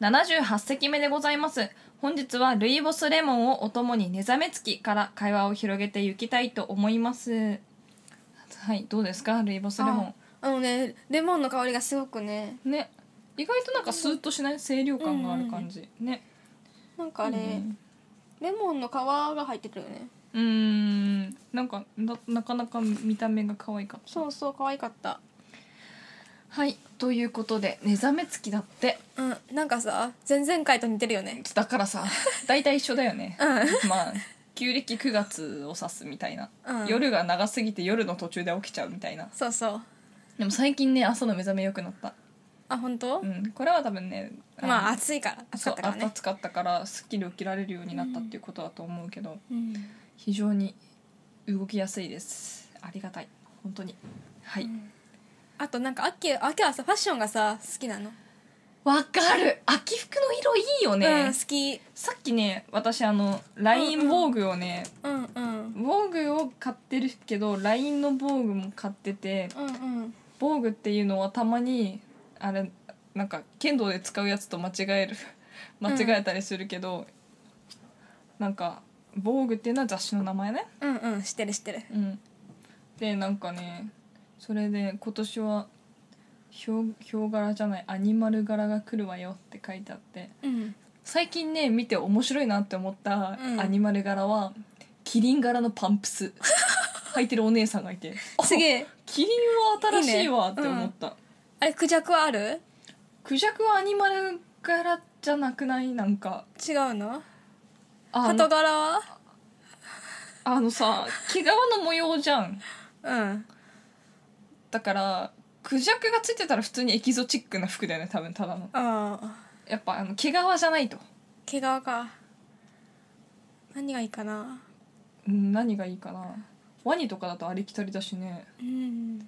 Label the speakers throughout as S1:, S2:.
S1: 78席目でございます。本日はルイボスレモンをお供に寝覚めつきから会話を広げていきたいと思います。はいどうですか？ルイボスレモ
S2: あのねレモンの香りがすごくね。
S1: ンね。意外となんかスーッとしない？清涼感がある感じ、ね。
S2: なんかあれ、
S1: うん
S2: レモンの皮が入ってるよね。
S1: うーん。なんかななかなか見た目が可愛かった。
S2: そうそう可愛かった
S1: はいということで寝覚めつきだって。
S2: うんなんかさ前々回と似てるよね。
S1: だからさ大体一緒だよね。
S2: うん。
S1: まあ旧暦9月を指すみたいな、
S2: うん。
S1: 夜が長すぎて夜の途中で起きちゃうみたいな。
S2: そうそう。
S1: でも最近ね朝の目覚め良くなった。
S2: あ本当、
S1: うんこれは多分ねの
S2: まあ暑いから暑
S1: そう
S2: かったからね。
S1: 暑かったからすっきり起きられるようになったっていうことだと思うけど、
S2: うん。
S1: 非常に動きやすいです。ありがたい。本当に。はい
S2: あとなんか秋秋はさファッションがさ好きなの？
S1: わ、かる。秋服の色いいよね、
S2: うん好き。
S1: さっきね私あの LINE 防具をね、
S2: うんうん。
S1: 防具を買ってるけど LINE の防具も買ってて
S2: うんうん。
S1: 防具っていうのはたまにあれなんか剣道で使うやつと間違える間違えたりするけど、なんか防具っていうのは雑誌の名前ね。
S2: うんうん知ってる知ってる。
S1: うん。でなんかねそれで今年はヒョウヒョウ柄じゃないアニマル柄が来るわよって書いてあって
S2: うん
S1: 最近ね見て面白いなって思った
S2: うん。
S1: アニマル柄は、キリン柄のパンプス。履いてるお姉さんがいて。
S2: すげえ。
S1: キリンは新しいわって思った。
S2: あれクジャクはある？
S1: クジャクはアニマル柄じゃなくない？なんか。
S2: 違うの？
S1: あ
S2: 鳩柄は？
S1: あのさ毛皮の模様じゃん。
S2: うん
S1: だからクジャクがついてたら普通にエキゾチックな服だよね多分ただの。
S2: ああ
S1: やっぱあの毛皮じゃないと、
S2: 毛皮か。何がいいかな。
S1: うん、何がいいかな。ワニとかだとありきたりだしね。
S2: うん。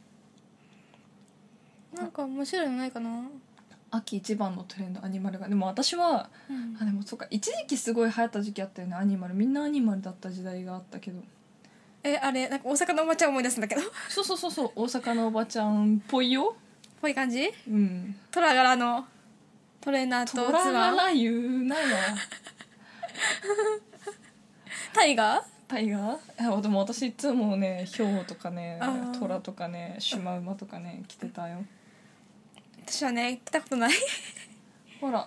S2: なんか面白いのないかな。
S1: 秋一番のトレンドアニマルが。でも私は
S2: うん。
S1: あでもそっか一時期すごい流行った時期あったよねアニマル。みんなアニマルだった時代があったけど
S2: えあれなんか大阪のおばちゃん思い出すんだけど。
S1: そうそうそうそう。大阪のおばちゃんっぽいよ。
S2: ぽい感じ？
S1: うん。
S2: 虎柄の。トレーナーと
S1: トラ
S2: ツアー。
S1: 柄言うなよ。
S2: タイガー？
S1: タイガー？でも私いつもねヒョウとかねトラとかねシマウマとかね着てたよ。
S2: 私はね来たことない。
S1: ほら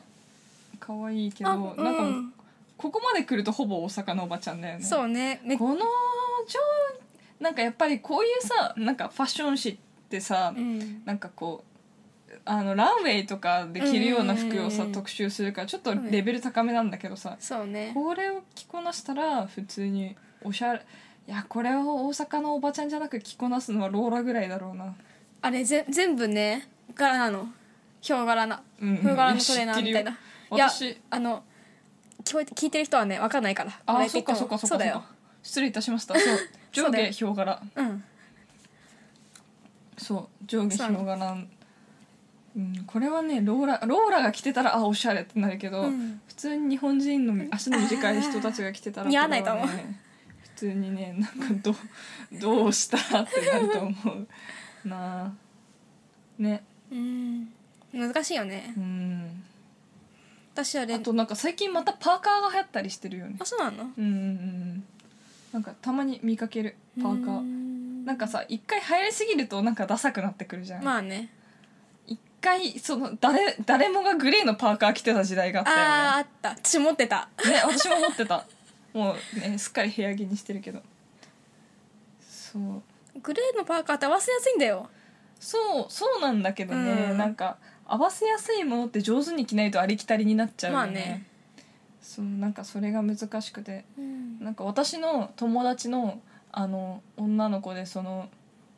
S1: 可愛いけど
S2: あ
S1: なんか、
S2: うん
S1: ここまで来るとほぼ大阪のおばちゃんだよね。
S2: そうね。め
S1: この上なんかやっぱりこういうさなんかファッション誌ってさ、
S2: うん。
S1: なんかこうあのランウェイとかで着るような服をさ特集するからちょっとレベル高めなんだけどさ
S2: そうね。
S1: これを着こなしたら普通におしゃれいやこれを大阪のおばちゃんじゃなく着こなすのはローラぐらいだろうな。
S2: あれぜ全部ね柄なの。ヒョウ柄な。
S1: うん
S2: ヒョウ柄のトレーナーみたいな。いやあの聞こえて聞いてる人はね分かんないから。こ
S1: あそっか
S2: そうだよ
S1: そっかそっか。そっか失礼いたしました。そう。上下ヒョウ柄。
S2: うん。
S1: そう。上下ヒョウ柄うん。これはねローラローラが着てたらあおしゃれってなるけど、
S2: うん。
S1: 普通に日本人の足の短い人たちが着てたら
S2: 似合わないと思う。
S1: これはね普通にねなんかどうどうしたってなると思う。なあ。ね。
S2: うん。難しいよね。
S1: うん。
S2: 私はレ
S1: あとなんか最近またパーカーが流行ったりしてるよね。
S2: あそうなの？
S1: うんうんうんなんかたまに見かけるパー。カ。ー
S2: ー
S1: なんかさ一回流行りすぎるとなんかダサくなってくるじゃん、
S2: まあね。
S1: 一回その誰誰もがグレーのパーカー着てた時代があったよね。
S2: あああった。私持ってた。
S1: ね私も持ってた。もうねすっかり部屋着にしてるけど。そう。
S2: グレーのパーカーって合わせやすいんだよ。
S1: そうそうなんだけどね、
S2: うん。
S1: なんか合わせやすいものって上手に着ないとありきたりになっちゃうよね,、
S2: まあね。
S1: そうなんかそれが難しくて。
S2: うん
S1: なんか私の友達のあの女の子でその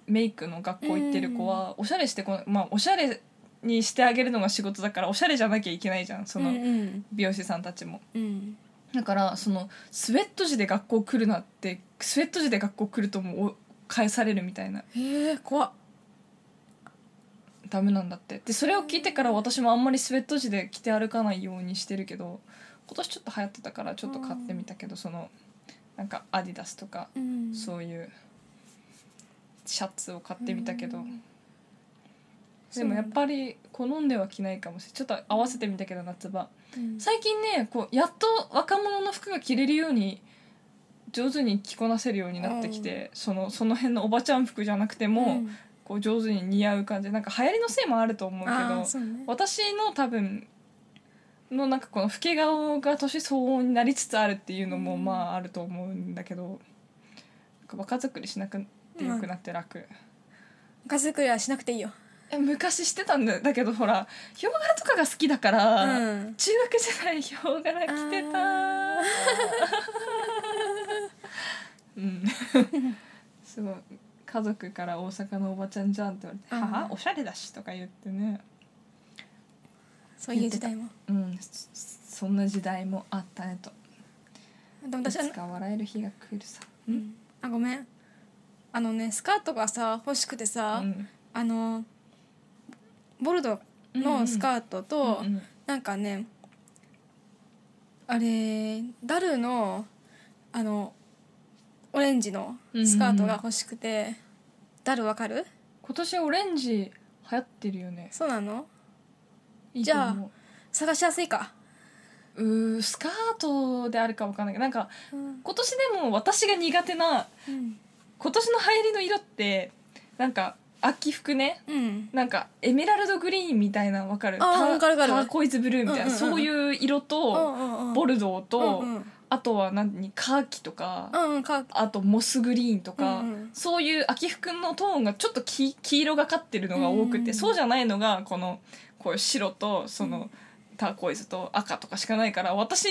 S1: メイクの学校行ってる子は、おしゃれしてこまあおしゃれにしてあげるのが仕事だからおしゃれじゃなきゃいけないじゃんその
S2: うん
S1: 美容師さんたちも。
S2: うん。
S1: だからそのスウェット地で学校来るなってスウェット地で学校来るともうお返されるみたいな。
S2: へえ怖っ。
S1: ダメなんだって。でそれを聞いてから私もあんまりスウェット地で着て歩かないようにしてるけど今年ちょっと流行ってたからちょっと買ってみたけどそのなんかアディダスとか
S2: うん。
S1: そういうシャツを買ってみたけど。
S2: うん。
S1: でもやっぱり好んでは着ないかもしれない。ちょっと合わせてみたけど夏場。
S2: うん。
S1: 最近ねこうやっと若者の服が着れるように上手に着こなせるようになってきて、そのその辺のおばちゃん服じゃなくても、
S2: うん。
S1: こう上手に似合う感じ。なんか流行りのせいもあると思うけ
S2: あ
S1: ど
S2: ね。
S1: 私の多分のなんかこの老け顔が年相応になりつつあるっていうのも
S2: うん。
S1: まああると思うんだけど、なんか若作りしなくてよくなって楽、
S2: 家作りはしなくていいよ。
S1: え昔してたんだだけどほらヒョウ柄とかが好きだから、
S2: うん。
S1: 中学時代ヒョウ柄着てた。
S2: あ
S1: うん。すごい。家族から大阪のおばちゃんじゃんって言われて「
S2: あー
S1: はあおしゃれだし」とか言ってね
S2: そういう時代も。
S1: うんそそんな時代もあったねと。
S2: でも私は
S1: いつか笑える日が来るさ。
S2: うん。あごめん。あのねスカートがさ欲しくてさ、
S1: うん。
S2: あのボルドのスカートと、
S1: うんうん。
S2: なんかねあれダルのあのオレンジのスカートが欲しくて、ダルわかる？
S1: 今年オレンジ流行ってるよね。
S2: そうなの？
S1: いいと思
S2: 探しやすいか、
S1: ううースカートであるかわかんないけどなんか
S2: うん。
S1: 今年でも私が苦手な
S2: うん。
S1: 今年の流行りの色ってなんか秋服ね。
S2: うん。
S1: なんかエメラルドグリーンみたいなわかる？
S2: あー
S1: タ
S2: わかるわかる。
S1: ターコイズブルーみたいな、
S2: うんうんうん
S1: そういう色と、ボ
S2: ル
S1: ルドーと、
S2: うんうん。
S1: あとは何？カーキとか、
S2: うんうんか
S1: あとモスグリーンとか、
S2: うんうん。
S1: そういう秋服のトーンがちょっと黄黄色がかってるのが多くて、
S2: うんうん。
S1: そうじゃないのがこのこう白とその、ターコイズと赤とかしかないから私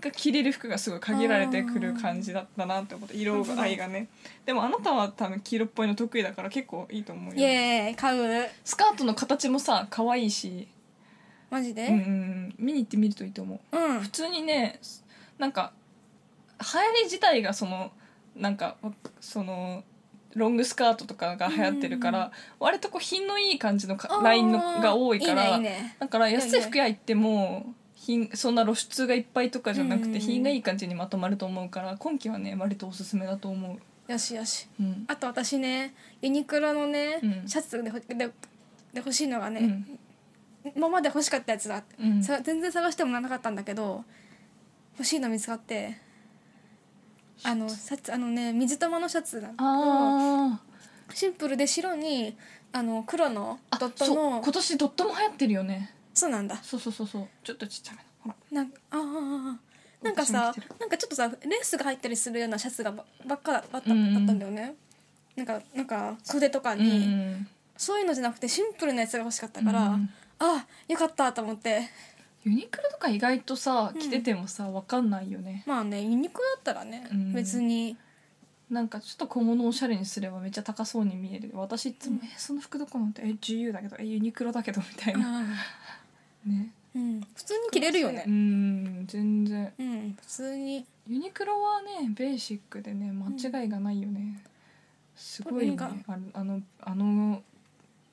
S1: が着れる服がすごい限られてくる感じだったなって思って色合いがね。でもあなたは多分黄色っぽいの得意だから結構いいと思う
S2: イ
S1: よ
S2: エーイ買う。
S1: スカートの形もさ可愛いし、
S2: マジで？
S1: うん、見に行ってみるといいと思う。
S2: うん。
S1: 普通にねなんか流行り自体がそのなんかそのロングスカートとかが流行ってるから、割とこう品のいい感じのラインのが多いから
S2: いいね
S1: だから安い服屋行っても品そんな露出がいっぱいとかじゃなく
S2: うん
S1: て品がいい感じにまとまると思うから今季はね割とおすすめだと思う、
S2: よしよし。
S1: うん。
S2: あと私ねユニクロのね、
S1: うん。
S2: シャツでほでで欲しいのがね、
S1: うん。
S2: 今まで欲しかったやつが、
S1: うん。
S2: さ全然探してもなかったんだけど欲しいの見つかってあのシャツあのね水玉のシャツなんだシンプルで白にあの黒の
S1: あ
S2: ドットの
S1: 今年ドットも流行ってるよね。
S2: そうなんだ。
S1: そうそうそうそう。ちょっとちっちゃめの。ほら
S2: なんああああなんかさなんかちょっとさレースが入ったりするようなシャツがばばっかだばっかだ
S1: うんうん。
S2: ったんだよね、なんかなんか袖とか
S1: う
S2: に、
S1: ん
S2: そういうのじゃなくてシンプルなやつが欲しかったから、
S1: うん
S2: あよかったと思って
S1: ユニクロとか意外とさ着ててもさわかんないよね。
S2: まあねユニクロだったらね、
S1: うん。
S2: 別に。
S1: なんかちょっと小物をおしゃれにすればめっちゃ高そうに見える。私いつも「えその服どこの?」って「え GU だけどえユニクロだけど」みたいな。ね。
S2: うん。普通に着れるよね。
S1: うん。全然。
S2: うん普通に。
S1: ユニクロはねベーシックでね間違いがないよね、すごいね。
S2: なんか。
S1: あのあのあの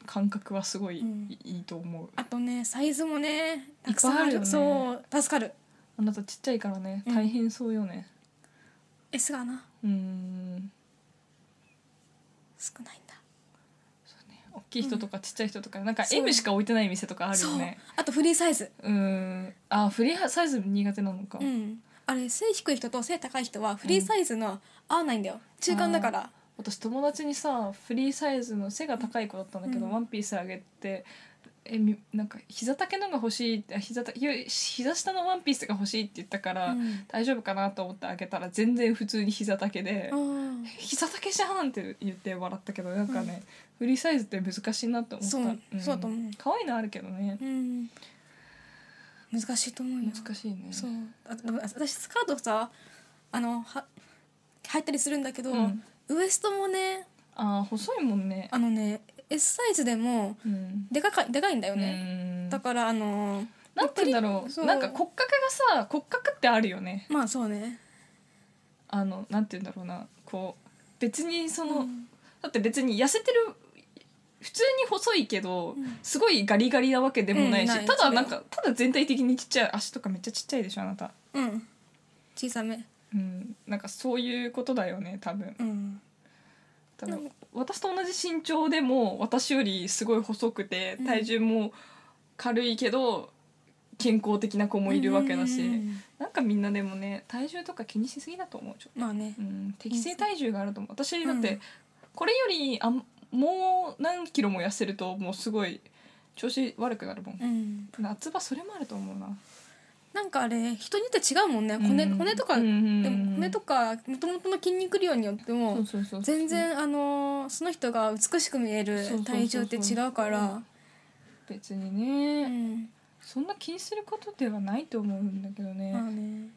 S1: 感覚はすごい
S2: うん。
S1: いいと思う、
S2: あとねサイズもねたくさんある
S1: よね。
S2: そう助かる。
S1: あなたちっちゃいからね。
S2: うん。
S1: 大変そうよね。
S2: S がな。
S1: うん。
S2: 少ないんだ。
S1: 大きい人とかちっちゃい人とか、なんか
S2: そう。
S1: M しか置いてない店とかある
S2: そう。
S1: よね
S2: あとフリーサイズ。
S1: うん。あフリーサイズ苦手なのか、
S2: うんあれ背低い人と背高い人はフリーサイズの合わないんだよ中間だから
S1: 私友達にさフリーサイズの背が高い子だったんだけど、
S2: うん。
S1: ワンピースあげてえみなんか膝丈のが欲しいってあ膝たゆ膝下のワンピースが欲しいって言ったから、
S2: うん。
S1: 大丈夫かなと思ってあげたら全然普通に膝丈で
S2: う、ん
S1: 膝丈じゃんって言って笑ったけどなんかね、フリーサイズって難しいなと思った。
S2: そうそうだと思う。
S1: 可愛いのあるけどね。
S2: うん。難しいと思うよ。
S1: 難しいね。
S2: そう。あでも私スカートさあのは履いたりするんだけど、
S1: うん
S2: ウエストもね
S1: あー細いもんね。
S2: あのね S サイズでも
S1: うん。
S2: でかかでかいんだよ
S1: う
S2: ね、
S1: ん。
S2: だからあの
S1: なんて言うんだろ
S2: そう。う
S1: なんか骨格がさ骨格ってあるよね。
S2: まあそうね。
S1: あのなんて言うんだろうな。こう別にその、
S2: うん。
S1: だって別に痩せてる普通に細いけど、
S2: ん。
S1: すごいガリガリなわけでもないし、
S2: うんない。
S1: ただなんかただ全体的にちっちゃい足とかめっちゃちっちゃいでしょあなた。
S2: うん。小さめ
S1: うんなんかそういうことだよね多分。
S2: うん。
S1: 多分。私と同じ身長でも私よりすごい細くて体重も軽いけど健康的な子もいるわけだし、
S2: うんうんうん。
S1: なんかみんなでもね体重とか気にしすぎだと思うちょっと。
S2: まあね。
S1: うん、適正体重があると思う。私だって、
S2: うん。
S1: これよりあんもう何キロも痩せるともうすごい調子悪くなるもん、
S2: うん。
S1: 夏場それもあると思うな
S2: なんかあれ人によって違うもんね。骨,、
S1: うん。
S2: 骨とか、でも骨とかもともとの筋肉量によっても全然あのーその人が美しく見える体重って違うから。
S1: 別に
S2: う
S1: ね、
S2: ん。
S1: そんな気にすることではないと思うんだけどね、
S2: まあね。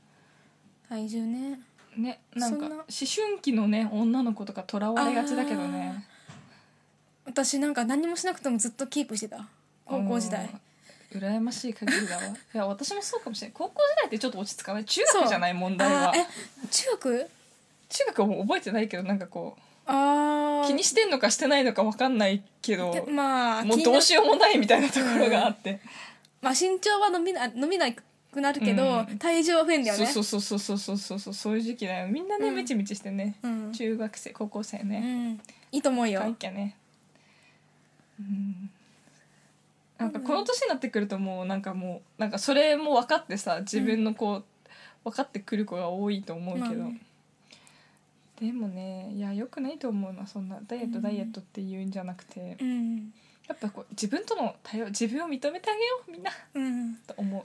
S2: 体重ね。
S1: ねなんか思春期のね女の子とかとらわれがちだけどね。
S2: 私なんか何もしなくてもずっとキープしてた。高校時代。
S1: うん羨ましい限りだわ。いや私もそうかもしれない。高校時代ってちょっと落ち着かない中学じゃない問題は。
S2: あーえ中学？
S1: 中学はもう覚えてないけどなんかこう
S2: ああ
S1: 気にしてんのかしてないのか分かんないけど
S2: でまあ
S1: もう
S2: 気にな
S1: どうしようもないみたいなところがあって、
S2: まあ身長は伸びな伸びなくなるけど、
S1: うん。
S2: 体重は増えんだよね。
S1: そうそうそうそうそうそうそうそういう時期だよ。みんなね、
S2: うん。
S1: ムチムチしてね、
S2: うん。
S1: 中学生高校生
S2: う
S1: ね、
S2: ん。いいと思うよ。
S1: 可愛いきゃね。うんなんかこの年になってくるともうなんかもうなんかそれも分かってさ自分のこう、分かってくる子が多いと思うけど、
S2: まあね。
S1: でもねいやよくないと思うなそんなダイエット、
S2: うん。
S1: ダイエットって言うんじゃなくて。
S2: うん。
S1: やっぱこう自分との対応自分を認めてあげようみんな。
S2: うん。
S1: と思う、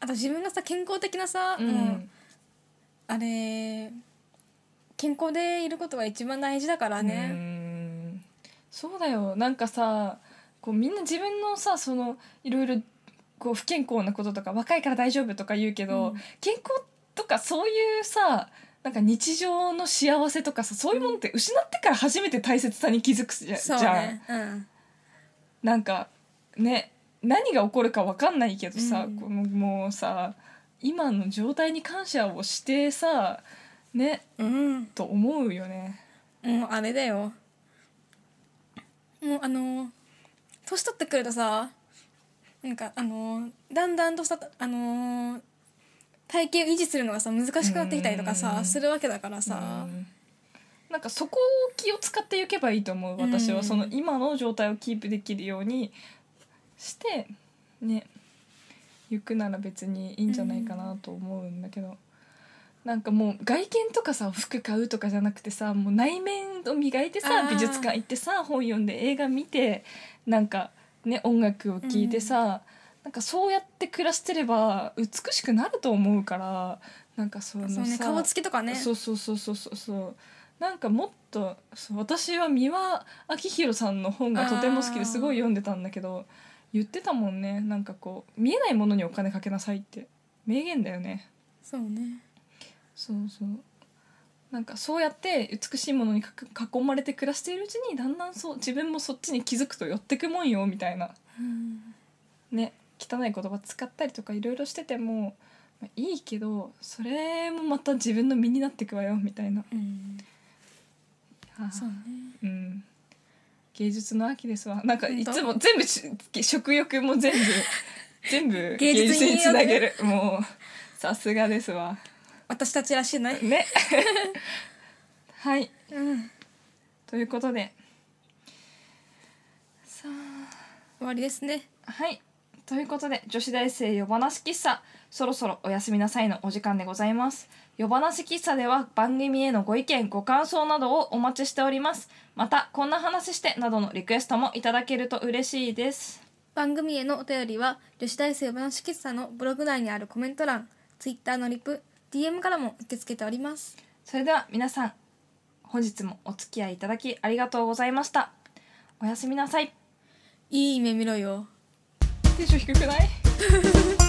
S2: あと自分がさ健康的なさ、
S1: うん。
S2: あれ健康でいることが一番大事だから
S1: う
S2: ね
S1: ん。そうだよ。なんかさこうみんな自分のさそのいろいろこう不健康なこととか若いから大丈夫とか言うけど、
S2: うん。
S1: 健康とかそういうさなんか日常の幸せとかさそういうものって失ってから初めて大切さに気づくじゃ,、じゃん
S2: ね。うん。
S1: なんかね何が起こるか分かんないけどさ、
S2: うん。
S1: このもうさ今の状態に感謝をしてさね
S2: うん。
S1: と思うよね。
S2: もうあれだよ。もうあの年取ってくるとさなんかあのだんだんとさあの体型を維持するのがさ難しくなってきたりとかさ
S1: うん
S2: するわけだからさ。
S1: うん。なんかそこを気を使っていけばいいと思う私は、
S2: うん
S1: その今の状態をキープできるようにしてね行くなら別にいいんじゃないかなと思うんだけど、なんかもう外見とかさ服買うとかじゃなくてさもう内面を磨いて
S2: あー。
S1: さ美術館行ってさ本読んで映画見てなんかね音楽を聴いてさ、なんかそうやって暮らしてれば美しくなると思うからなんかそのさ
S2: そうね顔つきとかね。
S1: そうそうそうそうそうそう。なんかもっとそう私は三輪明宏さんの本がとても好きですごい読んでたんだけど言ってたもんね。なんかこう見えないものにお金かけなさいって。名言だよね。
S2: そうね
S1: そうそう。なんかそうやって美しいものにかく囲まれて暮らしているうちにだんだんそう自分もそっちに気づくと寄ってくもんよみたいな。
S2: うん。
S1: ね汚い言葉使ったりとかいろいろしてても、まあ、いいけどそれもまた自分の身になってくわよみたいな。
S2: うん。
S1: あー
S2: そうね。
S1: うん。芸術の秋ですわ。なんかいつも全部し食欲も全部 全部芸
S2: 芸術に
S1: 術につなげる。もうさすがですわ
S2: 私たちらしいね。
S1: ね。はい。
S2: うん。
S1: ということで。さ
S2: 終わりですね。
S1: あはい。ということで女子大生夜話喫茶。そろそろおやすみなさいのお時間でございます。夜話喫茶では番組へのご意見ご感想などをお待ちしております。またこんな話してなどのリクエストもいただけると嬉しいです。
S2: 番組へのお便りは女子大生話喫茶のブログ内にあるコメント欄 Twitter のリプ DM からも受け付けております。
S1: それでは皆さん本日もお付き合いいただきありがとうございました。おやすみなさい。
S2: いい夢見ろよ。
S1: テンション低くない？